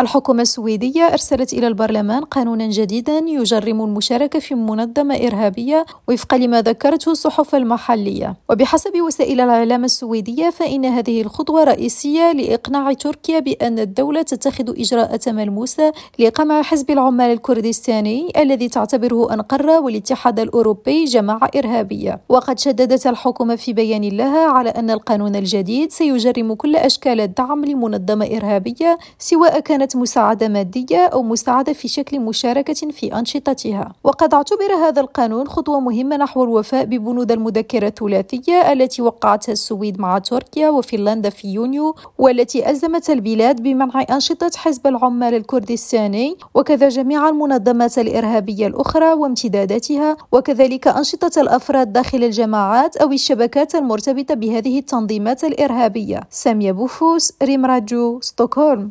الحكومة السويدية أرسلت إلى البرلمان قانونا جديدا يجرم المشاركة في منظمة إرهابية وفقا لما ذكرته الصحف المحلية. وبحسب وسائل الإعلام السويدية فإن هذه الخطوة رئيسية لإقناع تركيا بأن الدولة تتخذ إجراءات ملموسة لقمع حزب العمال الكردستاني الذي تعتبره أنقرة والاتحاد الأوروبي جماعة إرهابية. وقد شددت الحكومة في بيان لها على أن القانون الجديد سيجرم كل أشكال الدعم لمنظمة إرهابية سواء كانت كانت مساعدة مادية أو مساعدة في شكل مشاركة في أنشطتها. وقد اعتبر هذا القانون خطوة مهمة نحو الوفاء ببنود المذكرة الثلاثية التي وقعتها السويد مع تركيا وفنلندا في يونيو والتي ألزمت البلاد بمنع أنشطة حزب العمال الكردستاني وكذا جميع المنظمات الإرهابية الأخرى وامتداداتها وكذلك أنشطة الأفراد داخل الجماعات أو الشبكات المرتبطة بهذه التنظيمات الإرهابية. سامية بوفوس ريم راجو ستوكهولم.